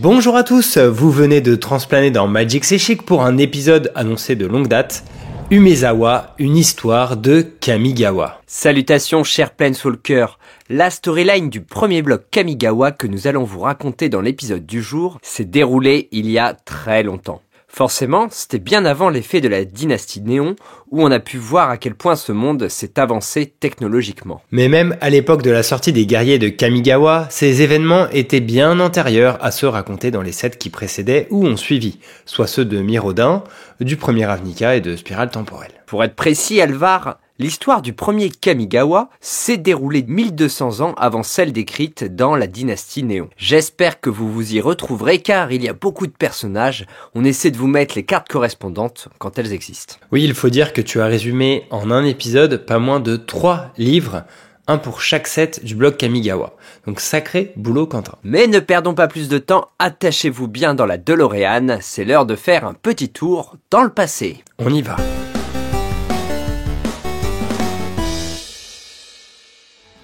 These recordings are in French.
Bonjour à tous, vous venez de transplaner dans Magic C'est pour un épisode annoncé de longue date. Umezawa, une histoire de Kamigawa. Salutations chers Planeswalkers, la storyline du premier bloc Kamigawa que nous allons vous raconter dans l'épisode du jour s'est déroulée il y a très longtemps. Forcément, c'était bien avant l'effet de la dynastie Néon, où on a pu voir à quel point ce monde s'est avancé technologiquement. Mais même à l'époque de la sortie des guerriers de Kamigawa, ces événements étaient bien antérieurs à ceux racontés dans les sets qui précédaient ou ont suivi, soit ceux de Mirodin, du premier Avnica et de Spirale Temporelle. Pour être précis, Alvar, L'histoire du premier Kamigawa s'est déroulée 1200 ans avant celle décrite dans la dynastie Néon. J'espère que vous vous y retrouverez car il y a beaucoup de personnages, on essaie de vous mettre les cartes correspondantes quand elles existent. Oui, il faut dire que tu as résumé en un épisode pas moins de 3 livres un pour chaque set du blog Kamigawa. Donc sacré boulot Quentin. Mais ne perdons pas plus de temps, attachez-vous bien dans la DeLorean, c'est l'heure de faire un petit tour dans le passé. On y va.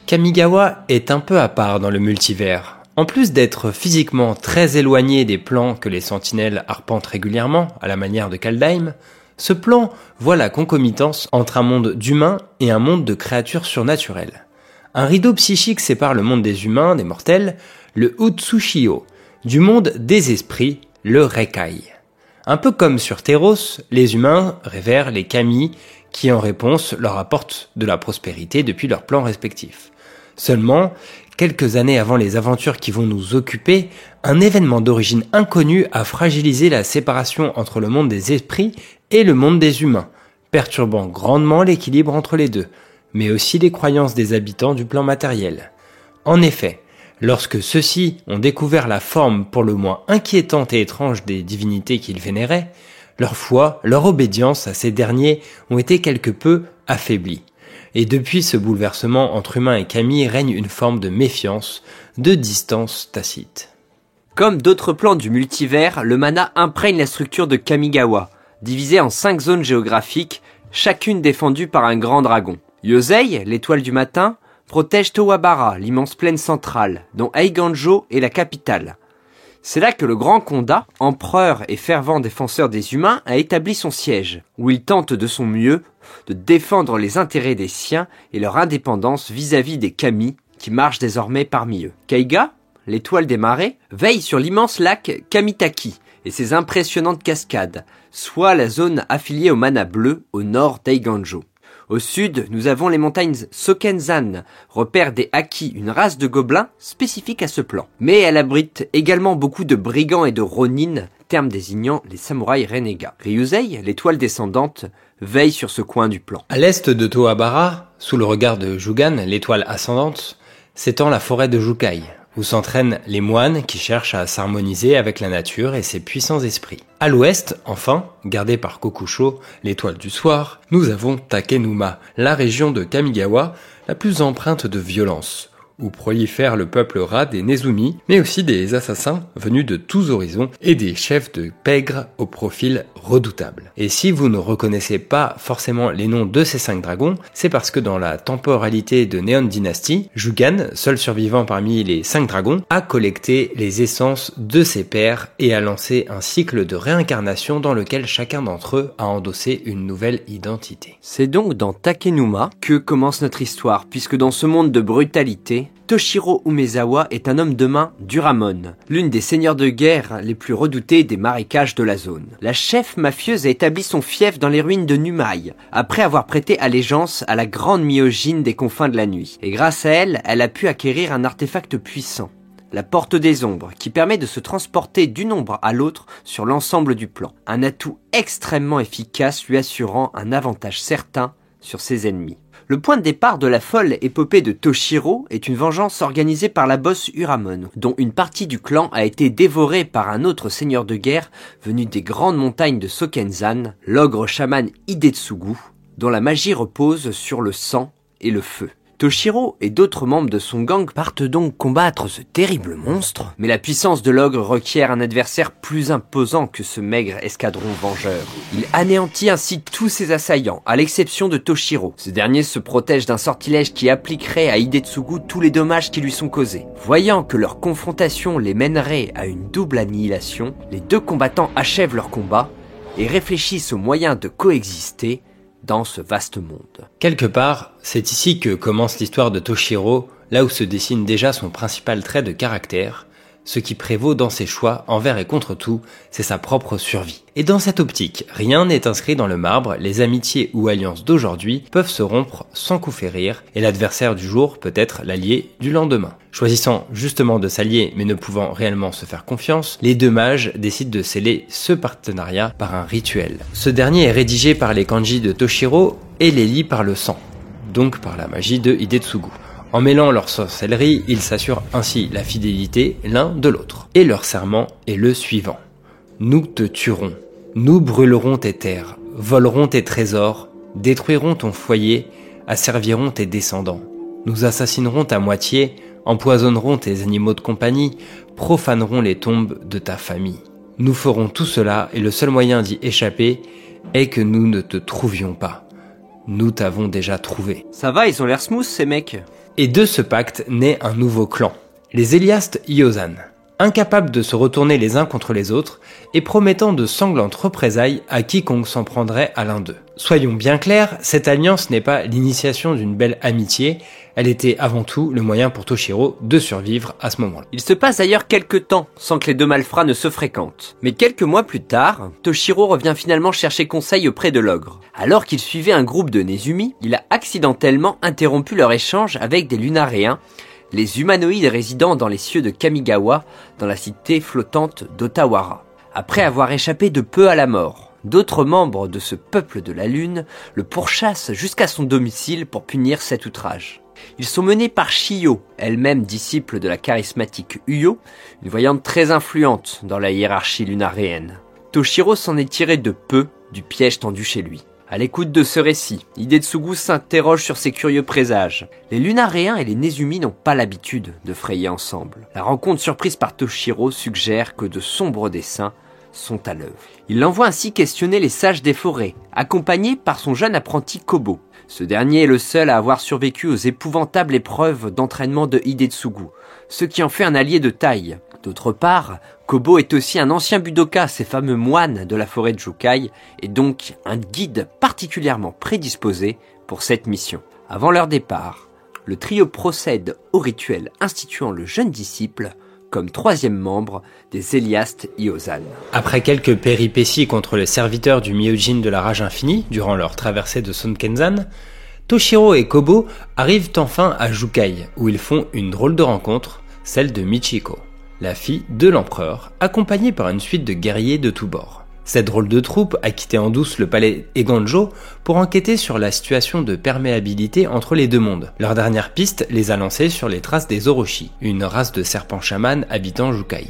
Kamigawa est un peu à part dans le multivers. En plus d'être physiquement très éloigné des plans que les sentinelles arpentent régulièrement, à la manière de Kaldheim, ce plan voit la concomitance entre un monde d'humains et un monde de créatures surnaturelles. Un rideau psychique sépare le monde des humains, des mortels, le Utsushio, du monde des esprits, le Rekai. Un peu comme sur Teros, les humains révèrent les Kami qui en réponse leur apportent de la prospérité depuis leurs plans respectifs. Seulement, quelques années avant les aventures qui vont nous occuper, un événement d'origine inconnue a fragilisé la séparation entre le monde des esprits et le monde des humains, perturbant grandement l'équilibre entre les deux, mais aussi les croyances des habitants du plan matériel. En effet, lorsque ceux-ci ont découvert la forme pour le moins inquiétante et étrange des divinités qu'ils vénéraient, leur foi, leur obédience à ces derniers ont été quelque peu affaiblies et depuis ce bouleversement entre humains et Camille règne une forme de méfiance, de distance tacite. Comme d'autres plans du multivers, le mana imprègne la structure de Kamigawa, divisée en cinq zones géographiques, chacune défendue par un grand dragon. Yosei, l'étoile du matin, protège Towabara, l'immense plaine centrale, dont Eiganjo est la capitale. C'est là que le grand Konda, empereur et fervent défenseur des humains, a établi son siège, où il tente de son mieux de défendre les intérêts des siens et leur indépendance vis-à-vis des Kami qui marchent désormais parmi eux. Kaiga, l'étoile des marais, veille sur l'immense lac Kamitaki et ses impressionnantes cascades, soit la zone affiliée au mana bleu au nord d'Eiganjo. Au sud, nous avons les montagnes Sokenzan, repère des Haki, une race de gobelins spécifique à ce plan. Mais elle abrite également beaucoup de brigands et de ronin, terme désignant les samouraïs renégats. Ryusei, l'étoile descendante, veille sur ce coin du plan. À l'est de Tohabara, sous le regard de Jugan, l'étoile ascendante, s'étend la forêt de Jukai, où s'entraînent les moines qui cherchent à s'harmoniser avec la nature et ses puissants esprits. À l'ouest, enfin, gardé par Kokusho, l'étoile du soir, nous avons Takenuma, la région de Kamigawa la plus empreinte de violence, où prolifère le peuple rat des Nezumi, mais aussi des assassins venus de tous horizons et des chefs de pègres au profil redoutable. Et si vous ne reconnaissez pas forcément les noms de ces cinq dragons, c'est parce que dans la temporalité de Neon Dynasty, Jugan, seul survivant parmi les cinq dragons, a collecté les essences de ses pères et a lancé un cycle de réincarnation dans lequel chacun d'entre eux a endossé une nouvelle identité. C'est donc dans Takenuma que commence notre histoire, puisque dans ce monde de brutalité, Toshiro Umezawa est un homme de main d'Uramon, l'une des seigneurs de guerre les plus redoutés des marécages de la zone. La chef mafieuse a établi son fief dans les ruines de Numai, après avoir prêté allégeance à la grande myogine des confins de la nuit. Et grâce à elle, elle a pu acquérir un artefact puissant, la porte des ombres, qui permet de se transporter d'une ombre à l'autre sur l'ensemble du plan. Un atout extrêmement efficace lui assurant un avantage certain sur ses ennemis. Le point de départ de la folle épopée de Toshiro est une vengeance organisée par la bosse Uramon, dont une partie du clan a été dévorée par un autre seigneur de guerre venu des grandes montagnes de Sokenzan, l'ogre chaman Hidetsugu, dont la magie repose sur le sang et le feu. Toshiro et d'autres membres de son gang partent donc combattre ce terrible monstre, mais la puissance de l'ogre requiert un adversaire plus imposant que ce maigre escadron vengeur. Il anéantit ainsi tous ses assaillants, à l'exception de Toshiro. Ce dernier se protège d'un sortilège qui appliquerait à Hidetsugu tous les dommages qui lui sont causés. Voyant que leur confrontation les mènerait à une double annihilation, les deux combattants achèvent leur combat et réfléchissent aux moyens de coexister dans ce vaste monde. Quelque part, c'est ici que commence l'histoire de Toshiro, là où se dessine déjà son principal trait de caractère, ce qui prévaut dans ses choix envers et contre tout, c'est sa propre survie. Et dans cette optique, rien n'est inscrit dans le marbre, les amitiés ou alliances d'aujourd'hui peuvent se rompre sans coup férir, et l'adversaire du jour peut être l'allié du lendemain. Choisissant justement de s'allier mais ne pouvant réellement se faire confiance, les deux mages décident de sceller ce partenariat par un rituel. Ce dernier est rédigé par les kanji de Toshiro et les lit par le sang, donc par la magie de Hidetsugu. En mêlant leur sorcellerie, ils s'assurent ainsi la fidélité l'un de l'autre. Et leur serment est le suivant. Nous te tuerons, nous brûlerons tes terres, volerons tes trésors, détruirons ton foyer, asservirons tes descendants. Nous assassinerons ta moitié, empoisonnerons tes animaux de compagnie, profanerons les tombes de ta famille. Nous ferons tout cela et le seul moyen d'y échapper est que nous ne te trouvions pas. Nous t'avons déjà trouvé. Ça va, ils ont l'air smooth ces mecs. Et de ce pacte naît un nouveau clan, les Eliastes Iozan. Incapables de se retourner les uns contre les autres et promettant de sanglantes représailles à quiconque s'en prendrait à l'un d'eux. Soyons bien clairs, cette alliance n'est pas l'initiation d'une belle amitié, elle était avant tout le moyen pour Toshiro de survivre à ce moment-là. Il se passe d'ailleurs quelques temps sans que les deux malfrats ne se fréquentent. Mais quelques mois plus tard, Toshiro revient finalement chercher conseil auprès de l'ogre. Alors qu'il suivait un groupe de Nezumi, il a accidentellement interrompu leur échange avec des lunaréens, les humanoïdes résidant dans les cieux de Kamigawa, dans la cité flottante d'Otawara. Après avoir échappé de peu à la mort, d'autres membres de ce peuple de la Lune le pourchassent jusqu'à son domicile pour punir cet outrage. Ils sont menés par Shio, elle-même disciple de la charismatique Uyo, une voyante très influente dans la hiérarchie lunaréenne. Toshiro s'en est tiré de peu du piège tendu chez lui. À l'écoute de ce récit, Hidetsugu s'interroge sur ses curieux présages. Les lunaréens et les Nezumi n'ont pas l'habitude de frayer ensemble. La rencontre surprise par Toshiro suggère que de sombres dessins sont à l'œuvre. Il l'envoie ainsi questionner les sages des forêts, accompagné par son jeune apprenti Kobo. Ce dernier est le seul à avoir survécu aux épouvantables épreuves d'entraînement de Hidetsugu, ce qui en fait un allié de taille. D'autre part, Kobo est aussi un ancien budoka, ces fameux moines de la forêt de Jukai, et donc un guide particulièrement prédisposé pour cette mission. Avant leur départ, le trio procède au rituel instituant le jeune disciple comme troisième membre des Eliastes Iozan. Après quelques péripéties contre les serviteurs du Myojin de la Rage Infinie durant leur traversée de Sonkenzan, Toshiro et Kobo arrivent enfin à Jukai, où ils font une drôle de rencontre, celle de Michiko, la fille de l'empereur, accompagnée par une suite de guerriers de tous bords. Cette drôle de troupe a quitté en douce le palais Eganjo pour enquêter sur la situation de perméabilité entre les deux mondes. Leur dernière piste les a lancés sur les traces des Orochi, une race de serpents chamans habitant Jukai.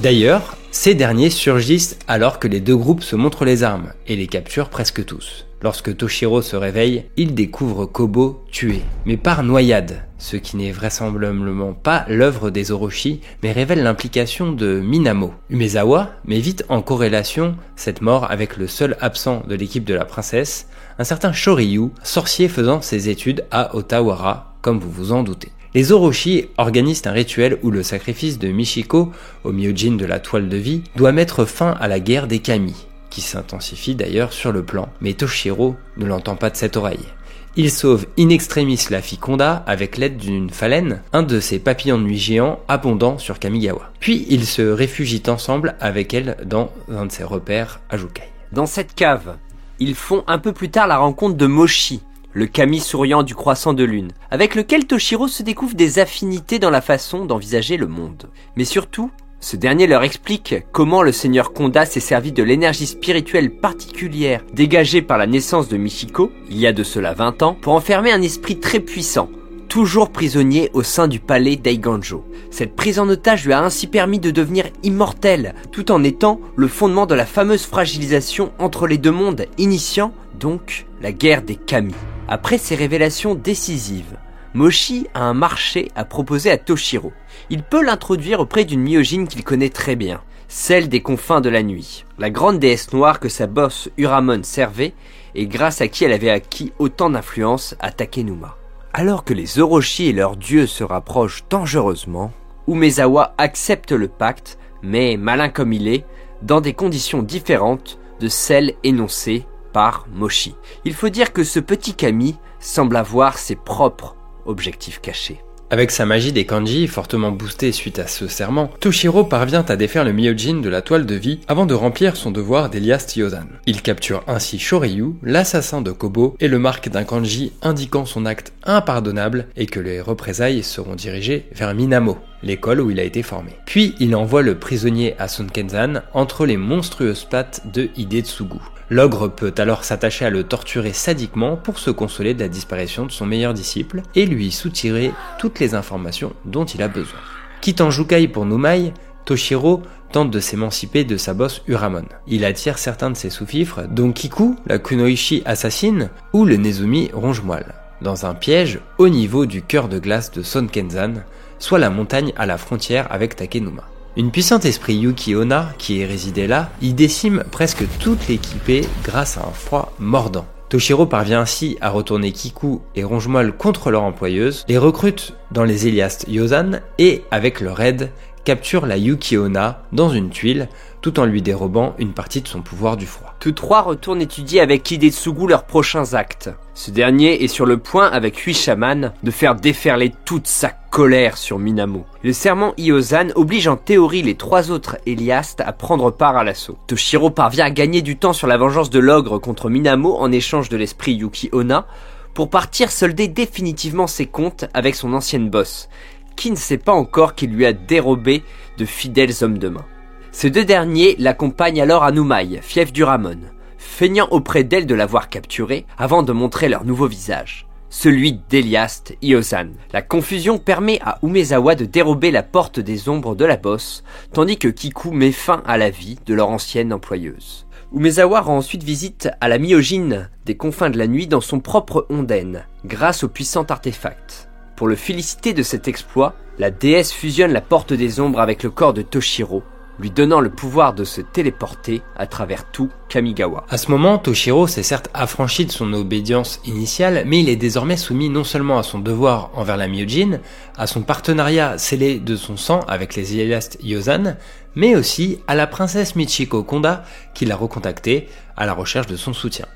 D'ailleurs, ces derniers surgissent alors que les deux groupes se montrent les armes et les capturent presque tous. Lorsque Toshiro se réveille, il découvre Kobo tué, mais par noyade, ce qui n'est vraisemblablement pas l'œuvre des Orochi, mais révèle l'implication de Minamo. Umezawa met vite en corrélation cette mort avec le seul absent de l'équipe de la princesse, un certain Shoryu, sorcier faisant ses études à Otawara, comme vous vous en doutez. Les Orochi organisent un rituel où le sacrifice de Michiko, au Myojin de la toile de vie, doit mettre fin à la guerre des Kami, qui s'intensifie d'ailleurs sur le plan, mais Toshiro ne l'entend pas de cette oreille. Il sauve in extremis la fille Konda avec l'aide d'une phalène, un de ces papillons de géants abondants sur Kamigawa. Puis ils se réfugient ensemble avec elle dans un de ses repères à Jukai. Dans cette cave, ils font un peu plus tard la rencontre de Moshi, le Kami souriant du croissant de lune, avec lequel Toshiro se découvre des affinités dans la façon d'envisager le monde. Mais surtout, ce dernier leur explique comment le seigneur Konda s'est servi de l'énergie spirituelle particulière dégagée par la naissance de Michiko, il y a de cela 20 ans, pour enfermer un esprit très puissant, toujours prisonnier au sein du palais d'Aiganjo. Cette prise en otage lui a ainsi permis de devenir immortel, tout en étant le fondement de la fameuse fragilisation entre les deux mondes, initiant donc la guerre des Kami. Après ces révélations décisives, Moshi a un marché à proposer à Toshiro. Il peut l'introduire auprès d'une myogine qu'il connaît très bien, celle des confins de la nuit, la grande déesse noire que sa bosse Uramon servait et grâce à qui elle avait acquis autant d'influence à Takenuma. Alors que les Orochi et leurs dieux se rapprochent dangereusement, Umezawa accepte le pacte, mais malin comme il est, dans des conditions différentes de celles énoncées par Moshi. Il faut dire que ce petit Kami semble avoir ses propres objectifs cachés. Avec sa magie des kanji fortement boostée suite à ce serment, Toshiro parvient à défaire le Myojin de la toile de vie avant de remplir son devoir d'Elias Tiyozan. Il capture ainsi Shoryu, l'assassin de Kobo, et le marque d'un kanji indiquant son acte impardonnable et que les représailles seront dirigées vers Minamo, l'école où il a été formé. Puis il envoie le prisonnier à Sonkenzan entre les monstrueuses pattes de Hidetsugu. L'ogre peut alors s'attacher à le torturer sadiquement pour se consoler de la disparition de son meilleur disciple et lui soutirer toutes les informations dont il a besoin. Quittant Jukai pour Numai, Toshiro tente de s'émanciper de sa bosse Uramon. Il attire certains de ses sous-fifres, dont Kiku, la Kunoichi assassine, ou le Nezumi ronge-moelle, dans un piège au niveau du cœur de glace de Sonkenzan, soit la montagne à la frontière avec Takenuma. Une puissante esprit Yuki Onna, qui est résidé là, y décime presque toute l'équipée grâce à un froid mordant. Toshiro parvient ainsi à retourner Kiku et Rongemolle contre leur employeuse, les recrute dans les Eliast Yozan et, avec leur aide, capture la Yuki Onna dans une tuile tout en lui dérobant une partie de son pouvoir du froid. Tous trois retournent étudier avec Hidetsugu leurs prochains actes. Ce dernier est sur le point, avec huit chamans, de faire déferler toute sa colère sur Minamo. Le serment Iozan oblige en théorie les trois autres Eliastes à prendre part à l'assaut. Toshiro parvient à gagner du temps sur la vengeance de l'ogre contre Minamo en échange de l'esprit Yuki Onna, pour partir solder définitivement ses comptes avec son ancienne boss, qui ne sait pas encore qu'il lui a dérobé de fidèles hommes de main. Ces deux derniers l'accompagnent alors à Numai, fief du Ramon, feignant auprès d'elle de l'avoir capturé avant de montrer leur nouveau visage, celui d'Eliast Iozan. La confusion permet à Umezawa de dérober la porte des ombres de la bosse, tandis que Kiku met fin à la vie de leur ancienne employeuse. Umezawa rend ensuite visite à la myogine des confins de la nuit dans son propre Onden, grâce au puissant artefact. Pour le féliciter de cet exploit, la déesse fusionne la porte des ombres avec le corps de Toshiro, lui donnant le pouvoir de se téléporter à travers tout Kamigawa. À ce moment, Toshiro s'est certes affranchi de son obédience initiale, mais il est désormais soumis non seulement à son devoir envers la Myojin, à son partenariat scellé de son sang avec les Eliast Yozan, mais aussi à la princesse Michiko Konda qui l'a recontacté à la recherche de son soutien.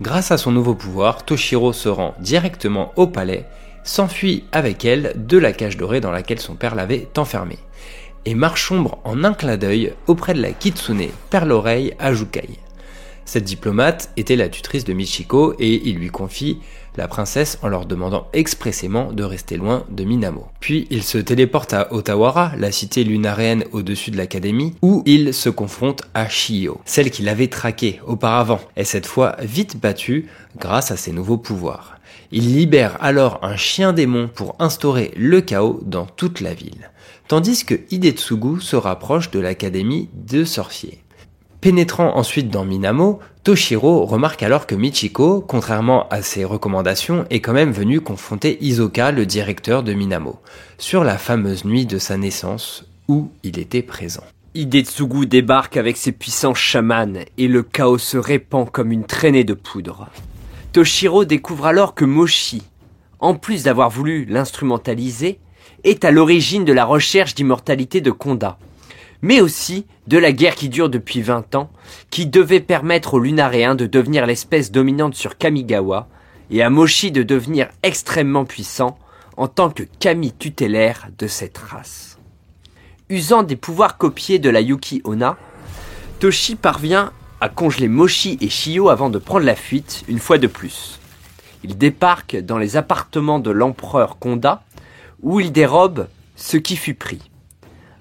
Grâce à son nouveau pouvoir, Toshiro se rend directement au palais, s'enfuit avec elle de la cage dorée dans laquelle son père l'avait enfermé et marche sombre en un clin d'œil auprès de la Kitsune, perd l'oreille à Jukai. Cette diplomate était la tutrice de Michiko et il lui confie la princesse en leur demandant expressément de rester loin de Minamo. Puis il se téléporte à Otawara, la cité lunaréenne au-dessus de l'académie, où il se confronte à Shio, celle qu'il avait traquée auparavant, et cette fois vite battue grâce à ses nouveaux pouvoirs. Il libère alors un chien démon pour instaurer le chaos dans toute la ville tandis que Hidetsugu se rapproche de l'académie de sorciers. Pénétrant ensuite dans Minamo, Toshiro remarque alors que Michiko, contrairement à ses recommandations, est quand même venue confronter Isoka, le directeur de Minamo, sur la fameuse nuit de sa naissance où il était présent. Hidetsugu débarque avec ses puissants chamans et le chaos se répand comme une traînée de poudre. Toshiro découvre alors que Moshi, en plus d'avoir voulu l'instrumentaliser, est à l'origine de la recherche d'immortalité de Konda, mais aussi de la guerre qui dure depuis 20 ans, qui devait permettre aux Lunaréens de devenir l'espèce dominante sur Kamigawa, et à Moshi de devenir extrêmement puissant en tant que Kami tutélaire de cette race. Usant des pouvoirs copiés de la Yuki Onna, Toshi parvient à congeler Moshi et Shio avant de prendre la fuite une fois de plus. Il débarque dans les appartements de l'empereur Konda où il dérobe ce qui fut pris.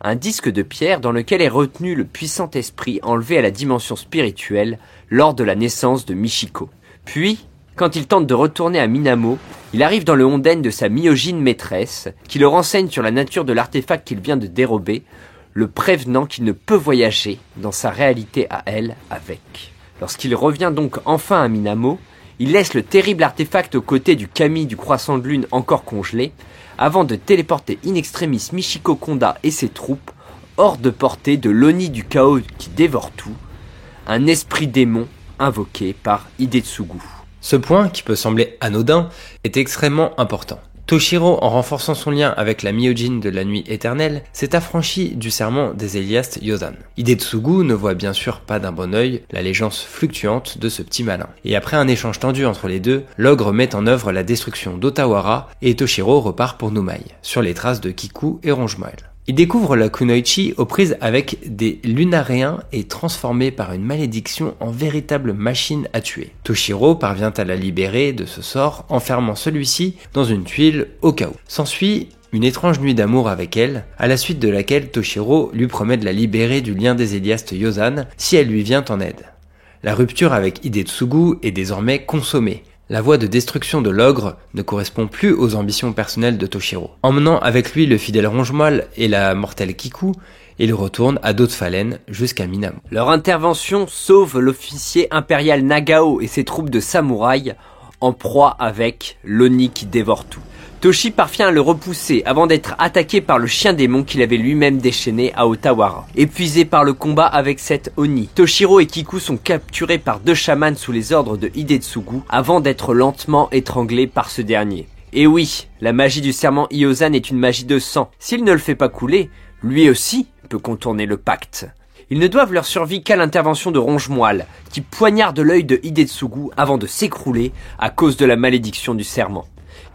Un disque de pierre dans lequel est retenu le puissant esprit enlevé à la dimension spirituelle lors de la naissance de Michiko. Puis, quand il tente de retourner à Minamo, il arrive dans le Honden de sa myogine maîtresse, qui le renseigne sur la nature de l'artefact qu'il vient de dérober, le prévenant qu'il ne peut voyager dans sa réalité à elle avec. Lorsqu'il revient donc enfin à Minamo, il laisse le terrible artefact aux côtés du Kami du croissant de lune encore congelé, avant de téléporter in extremis Michiko Konda et ses troupes hors de portée de l'Oni du chaos qui dévore tout, un esprit démon invoqué par Hidetsugu. Ce point, qui peut sembler anodin, est extrêmement important. Toshiro, en renforçant son lien avec la Myojin de la nuit éternelle, s'est affranchi du serment des Eliastes Yozan. Hidetsugu ne voit bien sûr pas d'un bon œil l'allégeance fluctuante de ce petit malin. Et après un échange tendu entre les deux, l'ogre met en œuvre la destruction d'Otawara et Toshiro repart pour Numai, sur les traces de Kiku et Rongemoel. Il découvre la Kunoichi aux prises avec des lunaréens et transformé par une malédiction en véritable machine à tuer. Toshiro parvient à la libérer de ce sort, enfermant celui-ci dans une tuile au cas où. S'ensuit une étrange nuit d'amour avec elle, à la suite de laquelle Toshiro lui promet de la libérer du lien des Eliastes Yozan si elle lui vient en aide. La rupture avec Hidetsugu est désormais consommée, la voie de destruction de l'ogre ne correspond plus aux ambitions personnelles de Toshiro. Emmenant avec lui le fidèle Rongemoile et la mortelle Kiku, il retourne à Dotfalen jusqu'à Minamo. Leur intervention sauve l'officier impérial Nagao et ses troupes de samouraïs en proie avec l'Oni qui dévore tout. Toshi parvient à le repousser avant d'être attaqué par le chien démon qu'il avait lui-même déchaîné à Otawara. Épuisé par le combat avec cette Oni, Toshiro et Kiku sont capturés par deux chamans sous les ordres de Hidetsugu avant d'être lentement étranglés par ce dernier. Et oui, la magie du serment Iozan est une magie de sang. S'il ne le fait pas couler, lui aussi peut contourner le pacte. Ils ne doivent leur survie qu'à l'intervention de Rongemoile, qui poignarde l'œil de Hidetsugu avant de s'écrouler à cause de la malédiction du serment.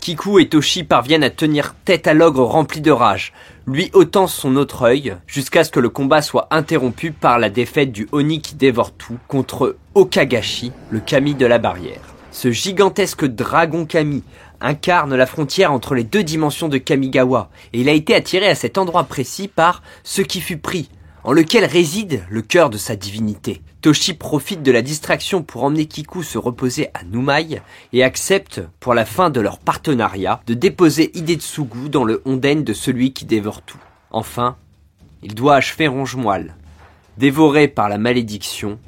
Kiku et Toshi parviennent à tenir tête à l'ogre rempli de rage, lui ôtant son autre œil, jusqu'à ce que le combat soit interrompu par la défaite du Oni qui dévore tout contre Okagashi, le Kami de la barrière. Ce gigantesque dragon Kami incarne la frontière entre les deux dimensions de Kamigawa, et il a été attiré à cet endroit précis par ce qui fut pris, en lequel réside le cœur de sa divinité. Toshi profite de la distraction pour emmener Kiku se reposer à Numai et accepte, pour la fin de leur partenariat, de déposer Hidetsugu dans le onden de celui qui dévore tout. Enfin, il doit achever Rongemoile, dévoré par la malédiction,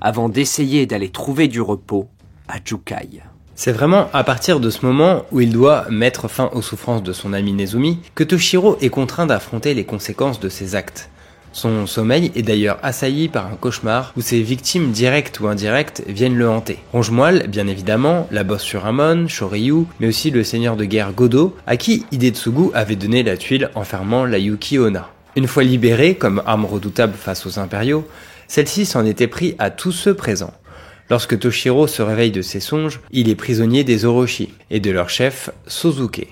avant d'essayer d'aller trouver du repos à Jukai. C'est vraiment à partir de ce moment où il doit mettre fin aux souffrances de son ami Nezumi que Toshiro est contraint d'affronter les conséquences de ses actes. Son sommeil est d'ailleurs assailli par un cauchemar où ses victimes directes ou indirectes viennent le hanter. Rongemoile, bien évidemment, la bosse sur Amon, Shoryu, mais aussi le seigneur de guerre Godo, à qui Hidetsugu avait donné la tuile enfermant la Yuki Onna. Une fois libérée comme arme redoutable face aux impériaux, celle-ci s'en était pris à tous ceux présents. Lorsque Toshiro se réveille de ses songes, il est prisonnier des Orochi et de leur chef Sozuke.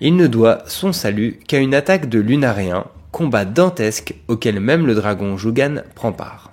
Il ne doit son salut qu'à une attaque de lunaréens combat dantesque auquel même le dragon Jugan prend part.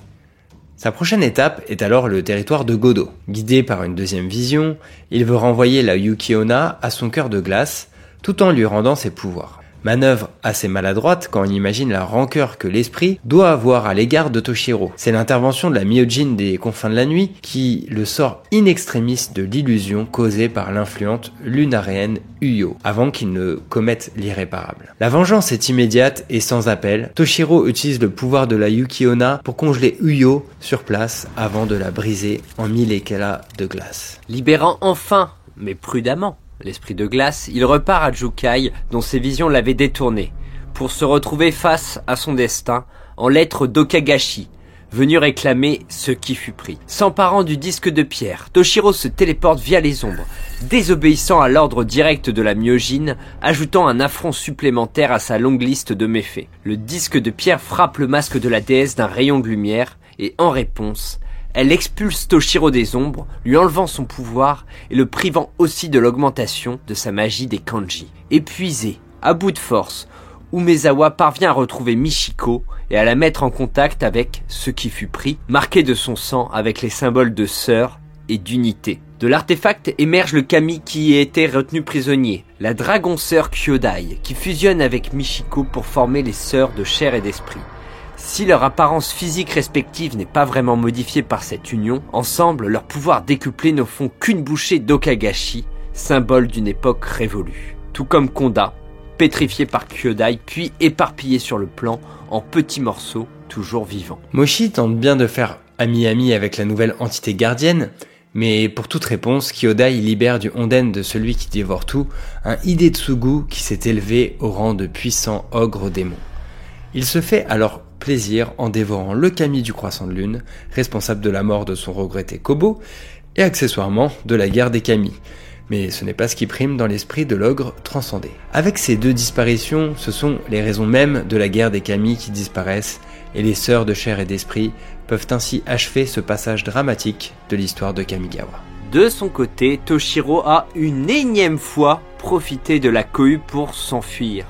Sa prochaine étape est alors le territoire de Godo. Guidé par une deuxième vision, il veut renvoyer la Yukiona à son cœur de glace, tout en lui rendant ses pouvoirs. Manœuvre assez maladroite quand on imagine la rancœur que l'esprit doit avoir à l'égard de Toshiro. C'est l'intervention de la Myojin des confins de la nuit qui le sort in extremis de l'illusion causée par l'influente lunaréenne Uyo, avant qu'il ne commette l'irréparable. La vengeance est immédiate et sans appel. Toshiro utilise le pouvoir de la Yukiona pour congeler Uyo sur place avant de la briser en mille éclats de glace. Libérant enfin, mais prudemment, l'esprit de glace, il repart à Jukai, dont ses visions l'avaient détourné, pour se retrouver face à son destin, en lettres d'Okagashi, venu réclamer ce qui fut pris. S'emparant du disque de pierre, Toshiro se téléporte via les ombres, désobéissant à l'ordre direct de la myogine, ajoutant un affront supplémentaire à sa longue liste de méfaits. Le disque de pierre frappe le masque de la déesse d'un rayon de lumière, et en réponse, elle expulse Toshiro des ombres, lui enlevant son pouvoir et le privant aussi de l'augmentation de sa magie des kanji. Épuisé, à bout de force, Umezawa parvient à retrouver Michiko et à la mettre en contact avec ce qui fut pris, marqué de son sang avec les symboles de sœur et d'unité. De l'artefact émerge le kami qui a été retenu prisonnier, la dragon sœur Kyodai, qui fusionne avec Michiko pour former les sœurs de chair et d'esprit. Si leur apparence physique respective n'est pas vraiment modifiée par cette union, ensemble, leur pouvoir décuplé ne font qu'une bouchée d'Okagashi, symbole d'une époque révolue. Tout comme Konda, pétrifié par Kyodai, puis éparpillé sur le plan en petits morceaux, toujours vivants. Moshi tente bien de faire ami-ami avec la nouvelle entité gardienne, Mais pour toute réponse, Kyodai libère du Onden de celui qui dévore tout un Hidetsugu qui s'est élevé au rang de puissant ogre démon. Il se fait alors plaisir en dévorant le Kami du croissant de lune, responsable de la mort de son regretté Kobo, et accessoirement de la guerre des Kami. Mais ce n'est pas ce qui prime dans l'esprit de l'ogre transcendé. Avec ces deux disparitions, ce sont les raisons mêmes de la guerre des Kami qui disparaissent, et les sœurs de chair et d'esprit peuvent ainsi achever ce passage dramatique de l'histoire de Kamigawa. De son côté, Toshiro a une énième fois profité de la cohue pour s'enfuir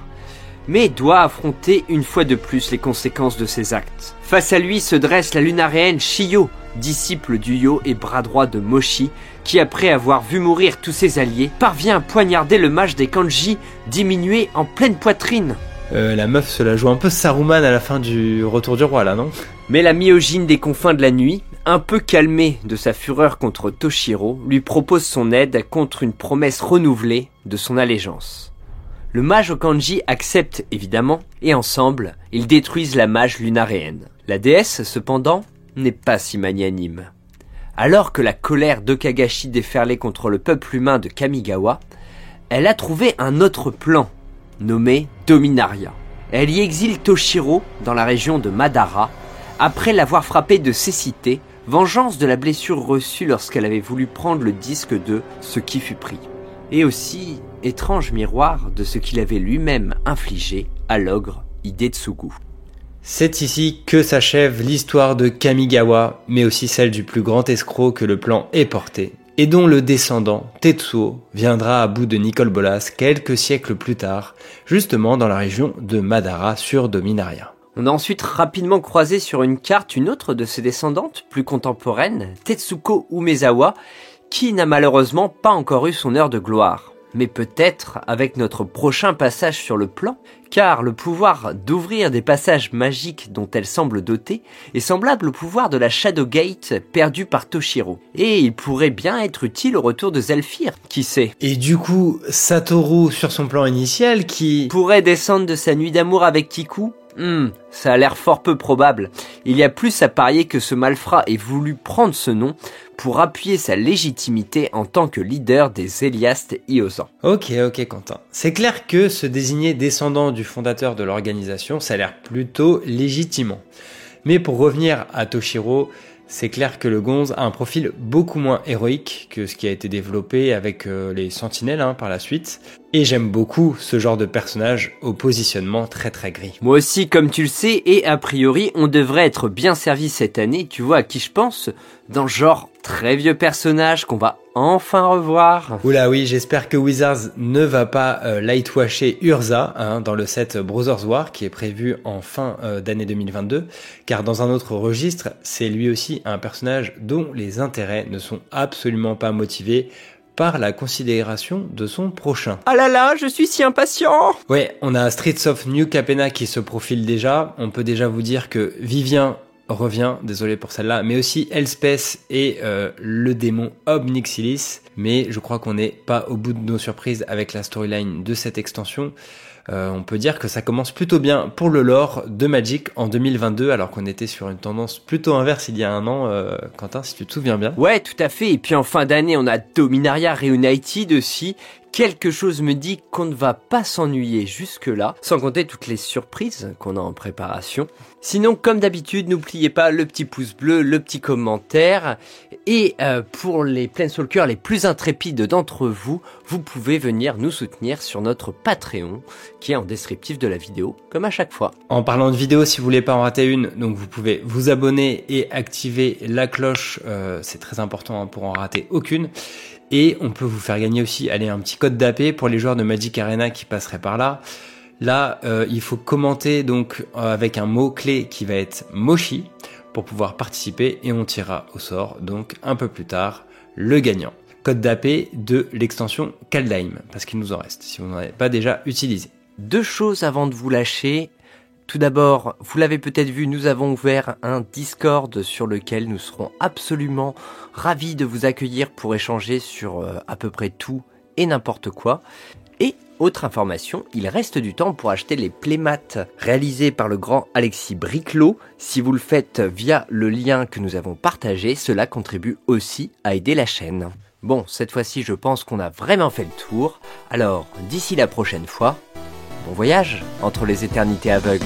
mais doit affronter une fois de plus les conséquences de ses actes. Face à lui se dresse la lunaréenne Shiyo, disciple du Yo et bras droit de Moshi, qui après avoir vu mourir tous ses alliés, parvient à poignarder le mage des kanji diminué en pleine poitrine. Euh, la meuf se la joue un peu Saruman à la fin du retour du roi là, non? Mais la myogine des confins de la nuit, un peu calmée de sa fureur contre Toshiro, lui propose son aide contre une promesse renouvelée de son allégeance. Le mage Okanji accepte évidemment, et ensemble, ils détruisent la mage lunaréenne. La déesse, cependant, n'est pas si magnanime. Alors que la colère d'Okagashi déferlait contre le peuple humain de Kamigawa, elle a trouvé un autre plan, nommé Dominaria. Elle y exile Toshiro dans la région de Madara, après l'avoir frappé de cécité, vengeance de la blessure reçue lorsqu'elle avait voulu prendre le disque de Ce qui fut pris. Et aussi étrange miroir de ce qu'il avait lui-même infligé à l'ogre Hidetsugu. C'est ici que s'achève l'histoire de Kamigawa, mais aussi celle du plus grand escroc que le plan ait porté, et dont le descendant, Tetsuo, viendra à bout de Nicole Bolas quelques siècles plus tard, justement dans la région de Madara sur Dominaria. On a ensuite rapidement croisé sur une carte une autre de ses descendantes, plus contemporaine, Tetsuko Umezawa, qui n'a malheureusement pas encore eu son heure de gloire mais peut-être avec notre prochain passage sur le plan, car le pouvoir d'ouvrir des passages magiques dont elle semble dotée est semblable au pouvoir de la Shadow Gate perdue par Toshiro. Et il pourrait bien être utile au retour de Zelfir, qui sait. Et du coup, Satoru sur son plan initial qui... Pourrait descendre de sa nuit d'amour avec Kiku Hmm, ça a l'air fort peu probable. Il y a plus à parier que ce malfrat ait voulu prendre ce nom pour appuyer sa légitimité en tant que leader des Eliastes Iosan. Ok, ok Quentin. C'est clair que se désigner descendant du fondateur de l'organisation, ça a l'air plutôt légitimement. Mais pour revenir à Toshiro, c'est clair que le Gonze a un profil beaucoup moins héroïque que ce qui a été développé avec euh, les Sentinelles hein, par la suite. Et j'aime beaucoup ce genre de personnage au positionnement très très gris. Moi aussi, comme tu le sais, et a priori, on devrait être bien servi cette année. Tu vois à qui je pense Dans genre très vieux personnage qu'on va enfin revoir. Oula oui, j'espère que Wizards ne va pas euh, lightwasher Urza hein, dans le set Brothers War qui est prévu en fin euh, d'année 2022, car dans un autre registre, c'est lui aussi un personnage dont les intérêts ne sont absolument pas motivés par la considération de son prochain. Ah là là, je suis si impatient Ouais, on a Streets of New Capena qui se profile déjà. On peut déjà vous dire que Vivien revient, désolé pour celle-là, mais aussi Elspeth et euh, le démon Obnixilis. Mais je crois qu'on n'est pas au bout de nos surprises avec la storyline de cette extension. Euh, on peut dire que ça commence plutôt bien pour le lore de Magic en 2022, alors qu'on était sur une tendance plutôt inverse il y a un an, euh, Quentin, si tu te souviens bien. Ouais, tout à fait. Et puis en fin d'année, on a Dominaria Reunited aussi, quelque chose me dit qu'on ne va pas s'ennuyer jusque-là, sans compter toutes les surprises qu'on a en préparation. Sinon, comme d'habitude, n'oubliez pas le petit pouce bleu, le petit commentaire, et euh, pour les Planeswalkers les plus intrépides d'entre vous, vous pouvez venir nous soutenir sur notre Patreon, qui est en descriptif de la vidéo, comme à chaque fois. En parlant de vidéo, si vous voulez pas en rater une, donc vous pouvez vous abonner et activer la cloche, euh, c'est très important pour en rater aucune. Et on peut vous faire gagner aussi, allez, un petit code d'AP pour les joueurs de Magic Arena qui passeraient par là. Là, euh, il faut commenter donc euh, avec un mot clé qui va être Moshi pour pouvoir participer et on tirera au sort donc un peu plus tard le gagnant. Code d'AP de l'extension Kaldheim parce qu'il nous en reste si vous n'en avez pas déjà utilisé. Deux choses avant de vous lâcher. Tout d'abord, vous l'avez peut-être vu, nous avons ouvert un Discord sur lequel nous serons absolument ravis de vous accueillir pour échanger sur euh, à peu près tout et n'importe quoi. Et autre information, il reste du temps pour acheter les playmates réalisés par le grand Alexis Briclot. Si vous le faites via le lien que nous avons partagé, cela contribue aussi à aider la chaîne. Bon, cette fois-ci, je pense qu'on a vraiment fait le tour. Alors, d'ici la prochaine fois, bon voyage entre les éternités aveugles.